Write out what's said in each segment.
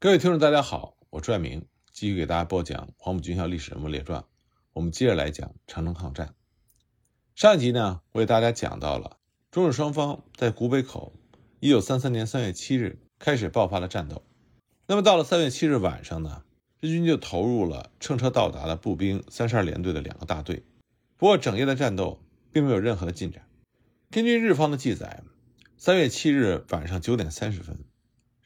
各位听众，大家好，我朱爱明继续给大家播讲《黄埔军校历史人物列传》。我们接着来讲长城抗战。上一集呢，我给大家讲到了中日双方在古北口，一九三三年三月七日开始爆发了战斗。那么到了三月七日晚上呢，日军就投入了乘车到达的步兵三十二联队的两个大队。不过整夜的战斗并没有任何的进展。根据日方的记载，三月七日晚上九点三十分，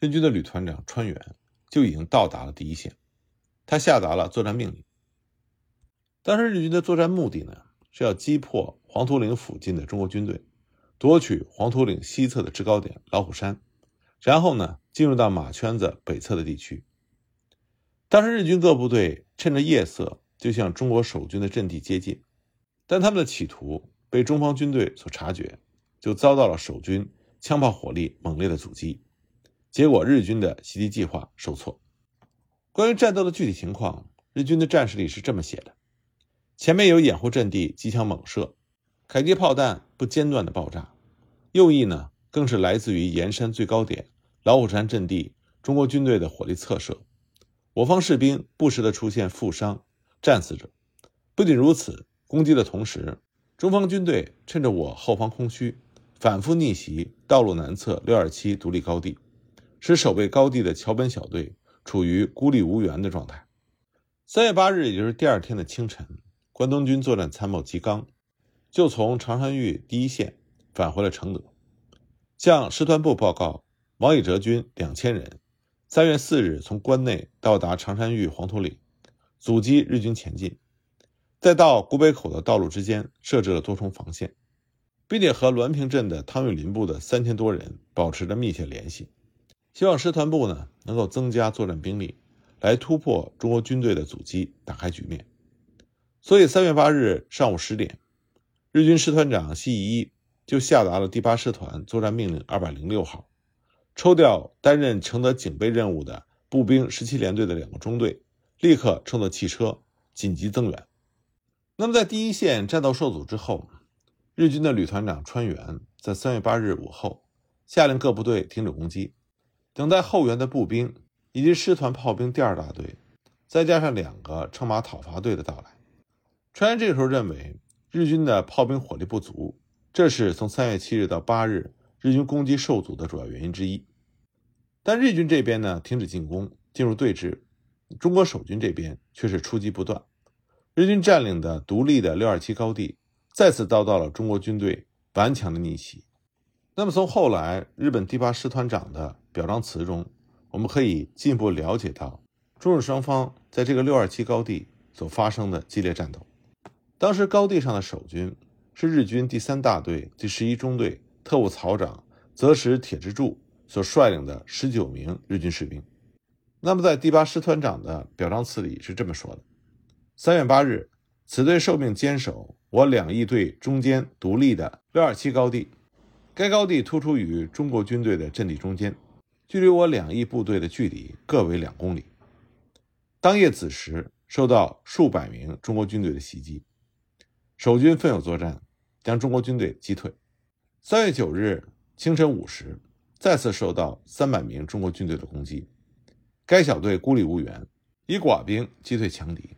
日军的旅团长川原就已经到达了第一线，他下达了作战命令。当时日军的作战目的呢，是要击破黄土岭附近的中国军队，夺取黄土岭西侧的制高点老虎山，然后呢，进入到马圈子北侧的地区。当时日军各部队趁着夜色就向中国守军的阵地接近，但他们的企图被中方军队所察觉，就遭到了守军枪炮火力猛烈的阻击。结果，日军的袭击计划受挫。关于战斗的具体情况，日军的战史里是这么写的：前面有掩护阵地，机枪猛射，迫击炮弹不间断的爆炸；右翼呢，更是来自于盐山最高点老虎山阵地中国军队的火力侧射。我方士兵不时的出现负伤、战死者。不仅如此，攻击的同时，中方军队趁着我后方空虚，反复逆袭道路南侧六二七独立高地。使守备高地的桥本小队处于孤立无援的状态。三月八日，也就是第二天的清晨，关东军作战参谋吉刚就从长山峪第一线返回了承德，向师团部报告：王以哲军两千人，三月四日从关内到达长山峪黄土岭，阻击日军前进，再到古北口的道路之间设置了多重防线，并且和滦平镇的汤玉麟部的三千多人保持着密切联系。希望师团部呢能够增加作战兵力，来突破中国军队的阻击，打开局面。所以三月八日上午十点，日军师团长西一就下达了第八师团作战命令二百零六号，抽调担任承德警备任务的步兵十七联队的两个中队，立刻乘坐汽车紧急增援。那么在第一线战斗受阻之后，日军的旅团长川原在三月八日午后下令各部队停止攻击。等待后援的步兵以及师团炮兵第二大队，再加上两个乘马讨伐队的到来，川原这个时候认为日军的炮兵火力不足，这是从三月七日到八日日军攻击受阻的主要原因之一。但日军这边呢停止进攻，进入对峙，中国守军这边却是出击不断。日军占领的独立的六二七高地，再次遭到了中国军队顽强的逆袭。那么从后来日本第八师团长的表彰词中，我们可以进一步了解到中日双方在这个六二七高地所发生的激烈战斗。当时高地上的守军是日军第三大队第十一中队特务曹长泽石铁之助所率领的十九名日军士兵。那么在第八师团长的表彰词里是这么说的：三月八日，此队受命坚守我两翼队中间独立的六二七高地。该高地突出于中国军队的阵地中间，距离我两翼部队的距离各为两公里。当夜子时，受到数百名中国军队的袭击，守军奋勇作战，将中国军队击退。三月九日清晨五时，再次受到三百名中国军队的攻击，该小队孤立无援，以寡兵击退强敌。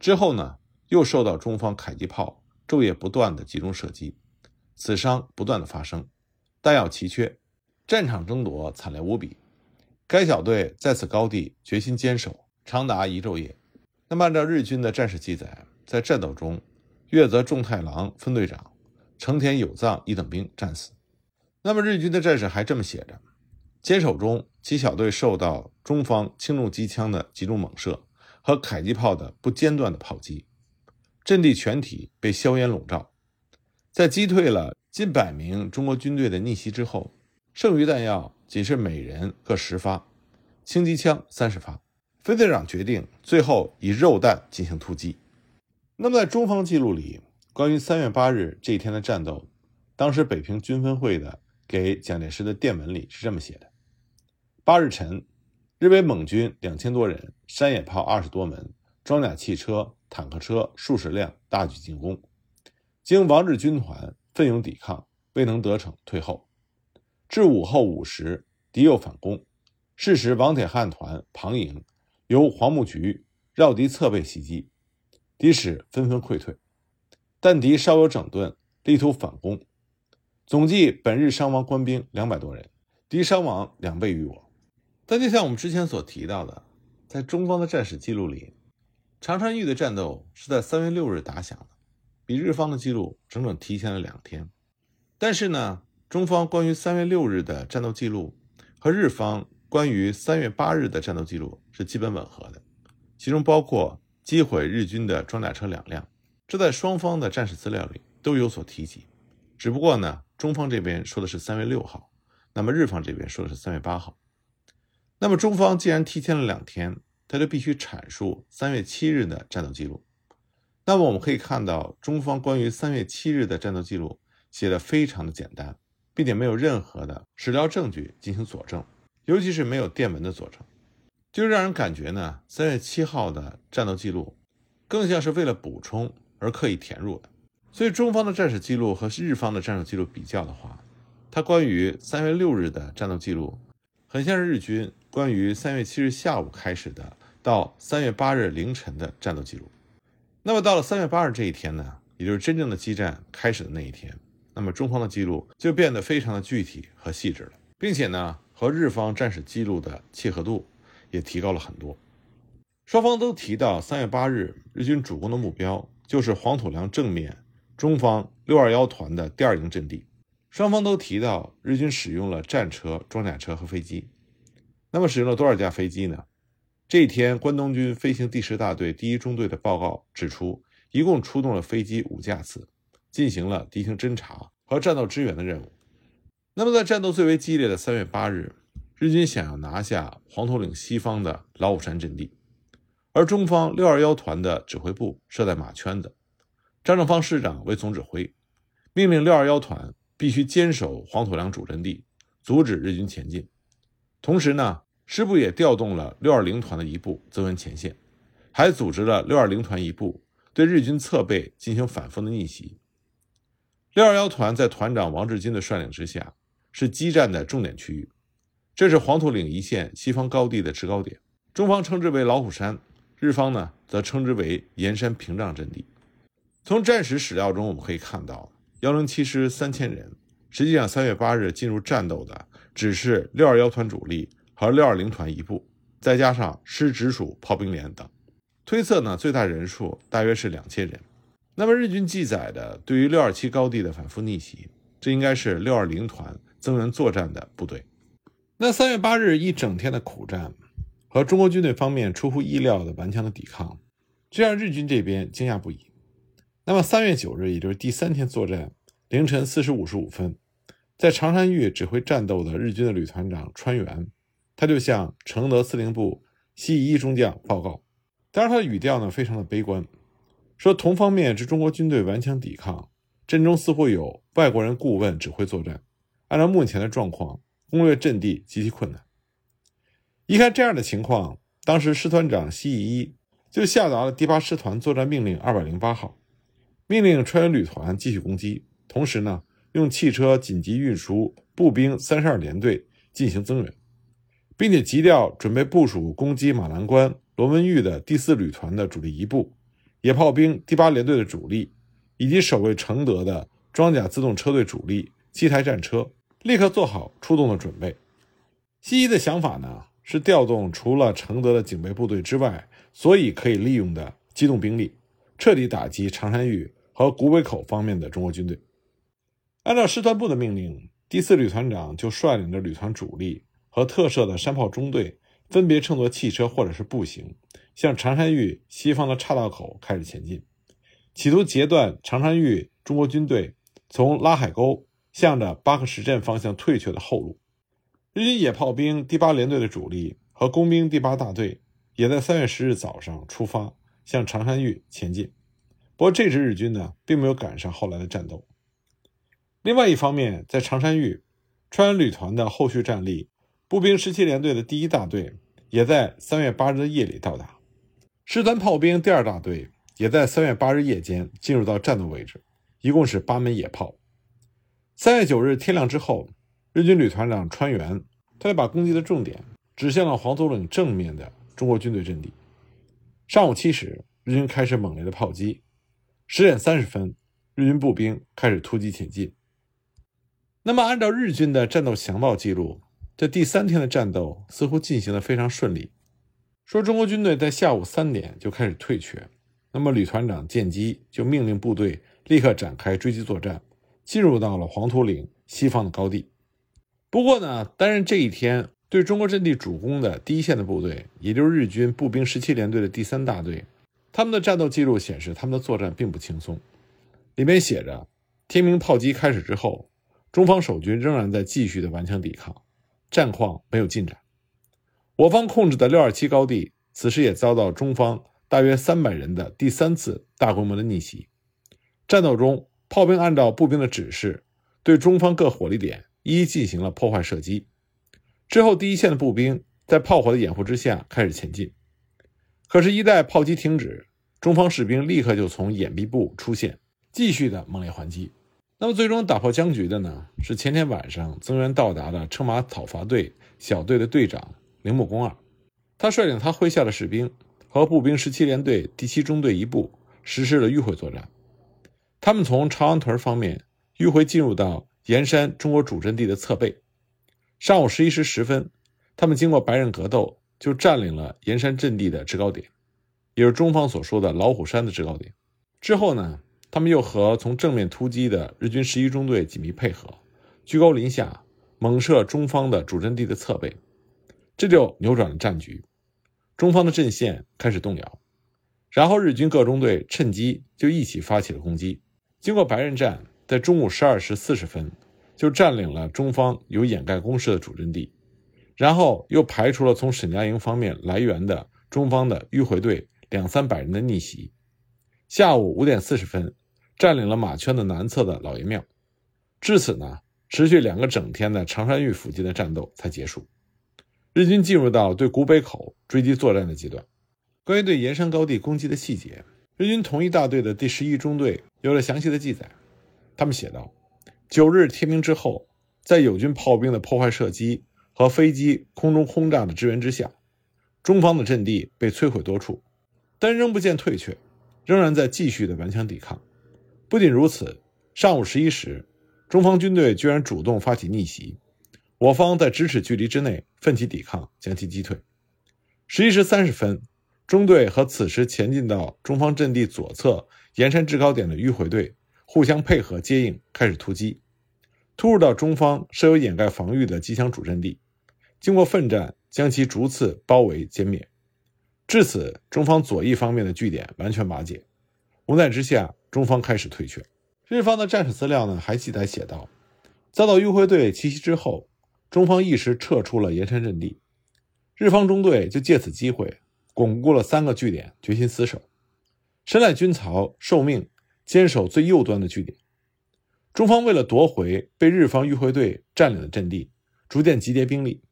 之后呢，又受到中方迫击炮昼夜不断的集中射击，死伤不断的发生。弹药奇缺，战场争夺惨烈无比。该小队在此高地决心坚守长达一昼夜。那么，按照日军的战史记载，在战斗中，月泽重太郎分队长、成田有藏一等兵战死。那么，日军的战史还这么写着：坚守中，其小队受到中方轻重机枪的集中猛射和迫击炮的不间断的炮击，阵地全体被硝烟笼罩。在击退了。近百名中国军队的逆袭之后，剩余弹药仅是每人各十发，轻机枪三十发。分队长决定最后以肉弹进行突击。那么，在中方记录里，关于三月八日这一天的战斗，当时北平军分会的给蒋介石的电文里是这么写的：八日晨，日伪蒙军两千多人，山野炮二十多门，装甲汽车、坦克车数十辆，大举进攻，经王日军团。奋勇抵抗，未能得逞，退后。至午后五时，敌又反攻，是时王铁汉团庞营由黄木局绕敌侧背袭击，敌使纷纷溃退，但敌稍有整顿，力图反攻。总计本日伤亡官兵两百多人，敌伤亡两倍于我。但就像我们之前所提到的，在中方的战史记录里，长川峪的战斗是在三月六日打响的，比日方的记录整整提前了两天。但是呢，中方关于三月六日的战斗记录和日方关于三月八日的战斗记录是基本吻合的，其中包括击毁日军的装甲车两辆，这在双方的战史资料里都有所提及。只不过呢，中方这边说的是三月六号，那么日方这边说的是三月八号。那么中方既然提前了两天，他就必须阐述三月七日的战斗记录。那么我们可以看到，中方关于三月七日的战斗记录写的非常的简单，并且没有任何的史料证据进行佐证，尤其是没有电文的佐证，就是让人感觉呢，三月七号的战斗记录更像是为了补充而刻意填入的。所以中方的战史记录和日方的战斗记录比较的话，它关于三月六日的战斗记录，很像是日军。关于三月七日下午开始的到三月八日凌晨的战斗记录，那么到了三月八日这一天呢，也就是真正的激战开始的那一天，那么中方的记录就变得非常的具体和细致了，并且呢，和日方战史记录的契合度也提高了很多。双方都提到三月八日日军主攻的目标就是黄土梁正面中方六二幺团的第二营阵地，双方都提到日军使用了战车、装甲车和飞机。那么使用了多少架飞机呢？这一天，关东军飞行第十大队第一中队的报告指出，一共出动了飞机五架次，进行了敌情侦察和战斗支援的任务。那么，在战斗最为激烈的三月八日，日军想要拿下黄土岭西方的老虎山阵地，而中方六二幺团的指挥部设在马圈子，张正方师长为总指挥，命令六二幺团必须坚守黄土梁主阵地，阻止日军前进。同时呢。师部也调动了六二零团的一部增援前线，还组织了六二零团一部对日军侧背进行反复的逆袭。六二幺团在团长王志金的率领之下，是激战的重点区域。这是黄土岭一线西方高地的制高点，中方称之为老虎山，日方呢则称之为岩山屏障阵地。从战史史料中我们可以看到，幺零七师三千人，实际上三月八日进入战斗的只是六二幺团主力。和六二零团一部，再加上师直属炮兵连等，推测呢最大人数大约是两千人。那么日军记载的对于六二七高地的反复逆袭，这应该是六二零团增援作战的部队。那三月八日一整天的苦战，和中国军队方面出乎意料的顽强的抵抗，这让日军这边惊讶不已。那么三月九日，也就是第三天作战，凌晨四时五十五分，在长山峪指挥战斗的日军的旅团长川原。他就向承德司令部西一中将报告，当然他的语调呢非常的悲观，说同方面之中国军队顽强抵抗，阵中似乎有外国人顾问指挥作战，按照目前的状况，攻略阵地极其困难。一看这样的情况，当时师团长西一就下达了第八师团作战命令二百零八号，命令川原旅团继续攻击，同时呢用汽车紧急运输步兵三十二联队进行增援。并且急调准备部署攻击马兰关罗文峪的第四旅团的主力一部，野炮兵第八联队的主力，以及守卫承德的装甲自动车队主力七台战车，立刻做好出动的准备。西一的想法呢，是调动除了承德的警备部队之外，所以可以利用的机动兵力，彻底打击长山峪和古北口方面的中国军队。按照师团部的命令，第四旅团长就率领着旅团主力。和特设的山炮中队分别乘坐汽车或者是步行，向长山峪西方的岔道口开始前进，企图截断长山峪中国军队从拉海沟向着巴克什镇方向退却的后路。日军野炮兵第八联队的主力和工兵第八大队也在三月十日早上出发向长山峪前进。不过这支日军呢，并没有赶上后来的战斗。另外一方面，在长山峪，川旅团的后续战力。步兵十七联队的第一大队也在三月八日的夜里到达，师团炮兵第二大队也在三月八日夜间进入到战斗位置，一共是八门野炮。三月九日天亮之后，日军旅团长川原，他就把攻击的重点指向了黄土岭正面的中国军队阵地。上午七时，日军开始猛烈的炮击。十点三十分，日军步兵开始突击前进。那么，按照日军的战斗详报记录，这第三天的战斗似乎进行的非常顺利。说中国军队在下午三点就开始退却，那么旅团长见机就命令部队立刻展开追击作战，进入到了黄土岭西方的高地。不过呢，担任这一天对中国阵地主攻的第一线的部队，也就是日军步兵十七联队的第三大队，他们的战斗记录显示，他们的作战并不轻松。里面写着：天明炮击开始之后，中方守军仍然在继续的顽强抵抗，战况没有进展。我方控制的六二七高地，此时也遭到中方大约三百人的第三次大规模的逆袭。战斗中，炮兵按照步兵的指示，对中方各火力点一一进行了破坏射击。之后，第一线的步兵在炮火的掩护之下开始前进。可是，一旦炮击停止，中方士兵立刻就从掩蔽部出现，继续的猛烈还击。那么，最终打破僵局的呢，是前天晚上增援到达的车马讨伐队小队的队长。铃木公二，他率领他麾下的士兵和步兵十七联队第七中队一部实施了迂回作战。他们从朝阳屯方面迂回进入到盐山中国主阵地的侧背。上午十一时十分，他们经过白刃格斗，就占领了盐山阵地的制高点，也是中方所说的老虎山的制高点。之后呢，他们又和从正面突击的日军十一中队紧密配合，居高临下猛射中方的主阵地的侧背。这就扭转了战局，中方的阵线开始动摇，然后日军各中队趁机就一起发起了攻击。经过白刃战，在中午十二时四十分就占领了中方有掩盖工事的主阵地，然后又排除了从沈家营方面来援的中方的迂回队两三百人的逆袭。下午五点四十分，占领了马圈的南侧的老爷庙。至此呢，持续两个整天的长山峪附近的战斗才结束。日军进入到对古北口追击作战的阶段。关于对盐山高地攻击的细节，日军同一大队的第十一中队有了详细的记载。他们写道：九日天明之后，在友军炮兵的破坏射击和飞机空中轰炸的支援之下，中方的阵地被摧毁多处，但仍不见退却，仍然在继续的顽强抵抗。不仅如此，上午十一时，中方军队居然主动发起逆袭。我方在咫尺距离之内奋起抵抗，将其击退。十一时三十分，中队和此时前进到中方阵地左侧沿山制高点的迂回队互相配合接应，开始突击，突入到中方设有掩盖防御的机枪主阵地。经过奋战，将其逐次包围歼灭。至此，中方左翼方面的据点完全瓦解。无奈之下，中方开始退却。日方的战史资料呢，还记载写道：遭到迂回队奇袭之后。中方一时撤出了盐山阵地，日方中队就借此机会巩固了三个据点，决心死守。神赖军曹受命坚守最右端的据点。中方为了夺回被日方迂回队占领的阵地，逐渐集结兵力，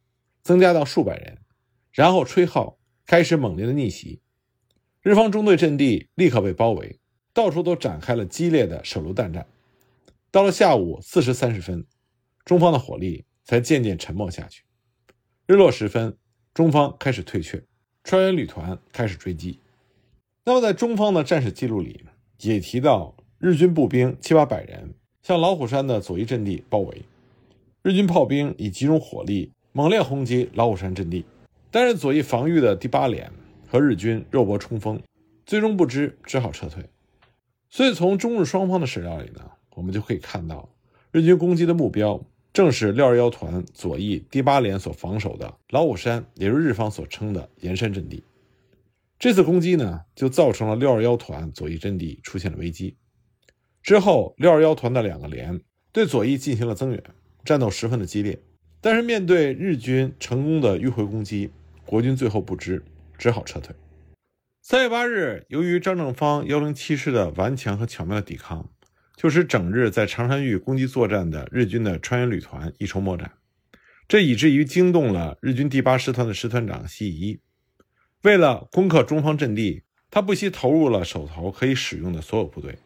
增加到数百人，然后吹号开始猛烈的逆袭。日方中队阵地立刻被包围，到处都展开了激烈的手榴弹战。到了下午四时三十分，中方的火力。才渐渐沉默下去。日落时分，中方开始退却，川原旅团开始追击。那么，在中方的战史记录里也提到，日军步兵七八百人向老虎山的左翼阵地包围，日军炮兵以集中火力猛烈轰击老虎山阵地。担任左翼防御的第八连和日军肉搏冲锋，最终不支，只好撤退。所以，从中日双方的史料里呢，我们就可以看到，日军攻击的目标。正是六二幺团左翼第八连所防守的老虎山，也是日方所称的盐山阵地。这次攻击呢，就造成了六二幺团左翼阵地出现了危机。之后，六二幺团的两个连对左翼进行了增援，战斗十分的激烈。但是面对日军成功的迂回攻击，国军最后不支，只好撤退。三月八日，由于张正方幺零七师的顽强和巧妙的抵抗。就使整日在长山峪攻击作战的日军的川原旅团一筹莫展，这以至于惊动了日军第八师团的师团长西一。为了攻克中方阵地，他不惜投入了手头可以使用的所有部队，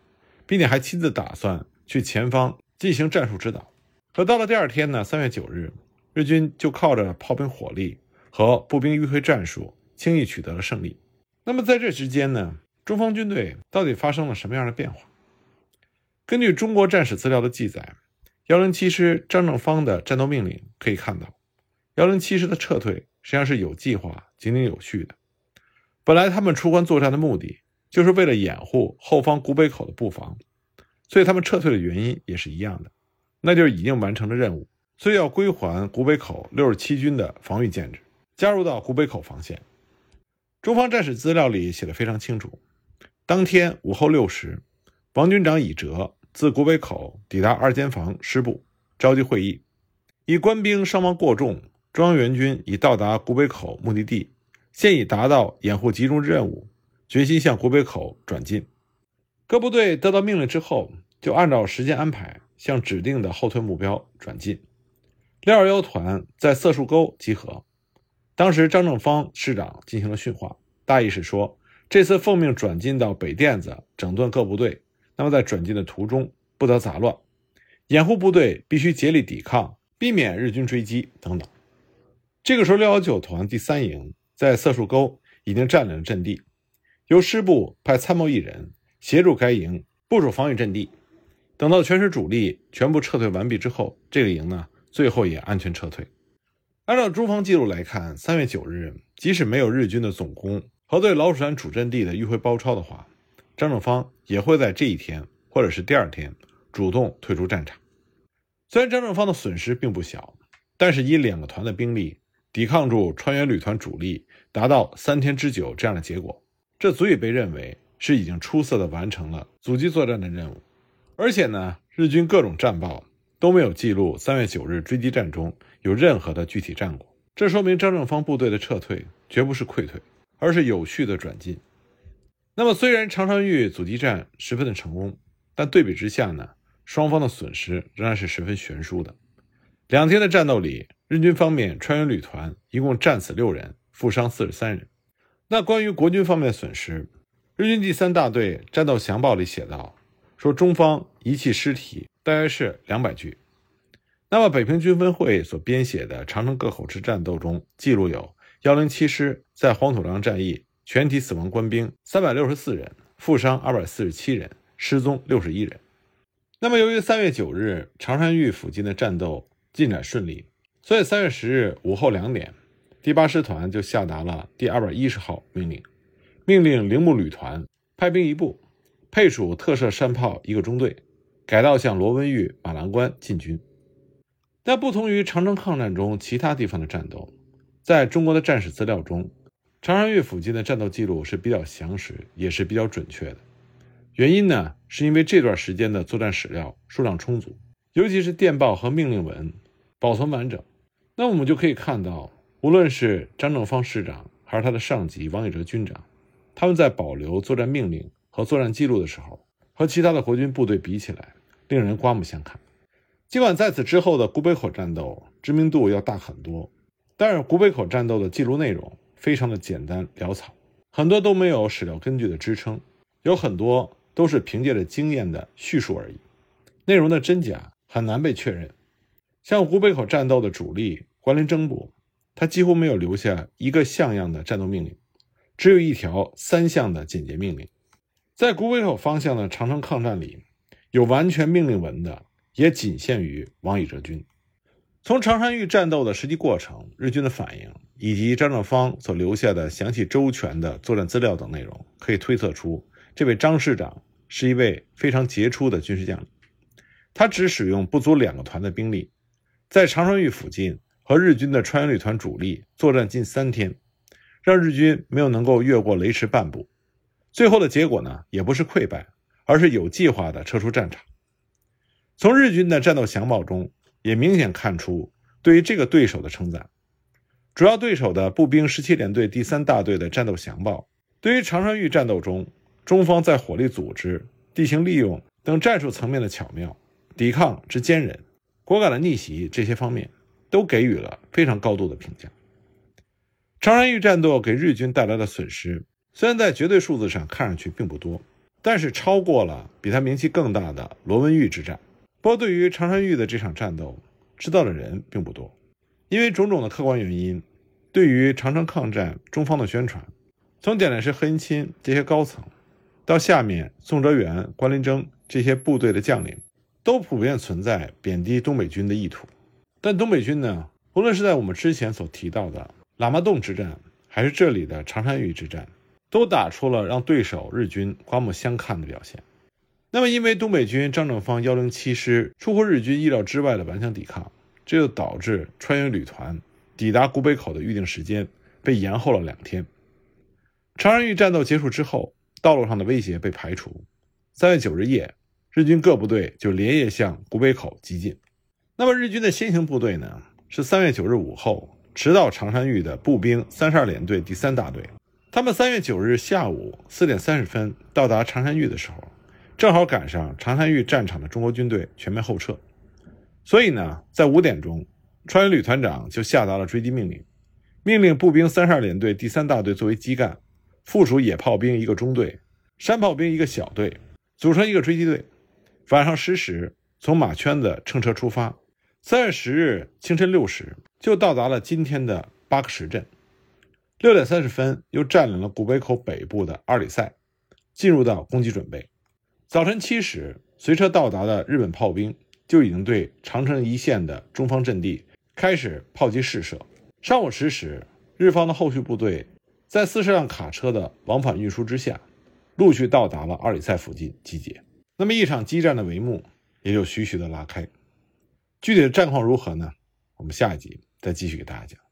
并且还亲自打算去前方进行战术指导。可到了第二天呢，三月九日，日军就靠着炮兵火力和步兵迂回战术，轻易取得了胜利。那么在这之间呢，中方军队到底发生了什么样的变化？根据中国战史资料的记载，幺零七师张正方的战斗命令可以看到，幺零七师的撤退实际上是有计划、井井有序的。本来他们出关作战的目的就是为了掩护后方古北口的布防，所以他们撤退的原因也是一样的，那就是已经完成了任务，所以要归还古北口六十七军的防御建制，加入到古北口防线。中方战史资料里写的非常清楚，当天午后六时，王军长乙哲。自古北口抵达二间房师部，召集会议。以官兵伤亡过重，中央援军已到达古北口目的地，现已达到掩护集中任务，决心向古北口转进。各部队得到命令之后，就按照时间安排向指定的后退目标转进。六二幺团在色树沟集合。当时张正方师长进行了训话，大意是说，这次奉命转进到北甸子，整顿各部队。那么在转进的途中不得杂乱，掩护部队必须竭力抵抗，避免日军追击等等。这个时候，六幺九团第三营在色树沟已经占领了阵地，由师部派参谋一人协助该营部署防御阵地。等到全师主力全部撤退完毕之后，这个营呢最后也安全撤退。按照中方记录来看，三月九日，即使没有日军的总攻和对老鼠山主阵地的迂回包抄的话。张正方也会在这一天或者是第二天主动退出战场。虽然张正方的损失并不小，但是以两个团的兵力抵抗住川原旅团主力，达到三天之久这样的结果，这足以被认为是已经出色的完成了阻击作战的任务。而且呢，日军各种战报都没有记录三月九日追击战中有任何的具体战果，这说明张正方部队的撤退绝不是溃退，而是有序的转进。那么，虽然长川峪阻击战十分的成功，但对比之下呢，双方的损失仍然是十分悬殊的。两天的战斗里，日军方面川原旅团一共战死六人，负伤四十三人。那关于国军方面的损失，日军第三大队战斗详报里写道，说中方遗弃尸体大约是两百具。那么，北平军分会所编写的长城各口之战斗中记录有幺零七师在黄土梁战役。全体死亡官兵三百六十四人，负伤二百四十七人，失踪六十一人。那么，由于三月九日长山峪附近的战斗进展顺利，所以三月十日午后两点，第八师团就下达了第二百一十号命令，命令铃木旅团派兵一部，配属特设山炮一个中队，改道向罗文峪马兰关进军。但不同于长城抗战中其他地方的战斗，在中国的战史资料中。长山峪附近的战斗记录是比较详实，也是比较准确的。原因呢，是因为这段时间的作战史料数量充足，尤其是电报和命令文保存完整。那我们就可以看到，无论是张正方师长还是他的上级王以哲军长，他们在保留作战命令和作战记录的时候，和其他的国军部队比起来，令人刮目相看。尽管在此之后的古北口战斗知名度要大很多，但是古北口战斗的记录内容。非常的简单潦草，很多都没有史料根据的支撑，有很多都是凭借着经验的叙述而已，内容的真假很难被确认。像古北口战斗的主力关林征部，他几乎没有留下一个像样的战斗命令，只有一条三项的简洁命令。在古北口方向的长城抗战里，有完全命令文的，也仅限于王以哲军。从长山峪战斗的实际过程、日军的反应，以及张正方所留下的详细周全的作战资料等内容，可以推测出，这位张师长是一位非常杰出的军事将领。他只使用不足两个团的兵力，在长山峪附近和日军的川原旅团主力作战近三天，让日军没有能够越过雷池半步。最后的结果呢，也不是溃败，而是有计划的撤出战场。从日军的战斗详报中。也明显看出对于这个对手的称赞。主要对手的步兵十七联队第三大队的战斗详报，对于长山峪战斗中中方在火力组织、地形利用等战术层面的巧妙、抵抗之坚韧、果敢的逆袭这些方面，都给予了非常高度的评价。长山峪战斗给日军带来的损失，虽然在绝对数字上看上去并不多，但是超过了比他名气更大的罗文峪之战。不过，对于长山峪的这场战斗，知道的人并不多，因为种种的客观原因，对于长城抗战中方的宣传，从蒋介石、何应钦这些高层，到下面宋哲元、关麟征这些部队的将领，都普遍存在贬低东北军的意图。但东北军呢，无论是在我们之前所提到的喇嘛洞之战，还是这里的长山峪之战，都打出了让对手日军刮目相看的表现。那么，因为东北军张正方幺零七师出乎日军意料之外的顽强抵抗，这就导致川渝旅团抵达古北口的预定时间被延后了两天。长山峪战斗结束之后，道路上的威胁被排除。三月九日夜，日军各部队就连夜向古北口急进。那么，日军的先行部队呢？是三月九日午后迟到长山峪的步兵三十二联队第三大队。他们三月九日下午四点三十分到达长山峪的时候。正好赶上长山峪战场的中国军队全面后撤，所以呢，在五点钟，川旅团长就下达了追击命令，命令步兵三十二联队第三大队作为基干，附属野炮兵一个中队、山炮兵一个小队，组成一个追击队。晚上十时从马圈子乘车出发，三月十日清晨六时就到达了今天的巴克什镇。六点三十分又占领了古北口北部的阿里塞，进入到攻击准备。早晨七时，随车到达的日本炮兵就已经对长城一线的中方阵地开始炮击试射。上午十时，日方的后续部队在四十辆卡车的往返运输之下，陆续到达了阿里塞附近集结。那么，一场激战的帷幕也就徐徐的拉开。具体的战况如何呢？我们下一集再继续给大家讲。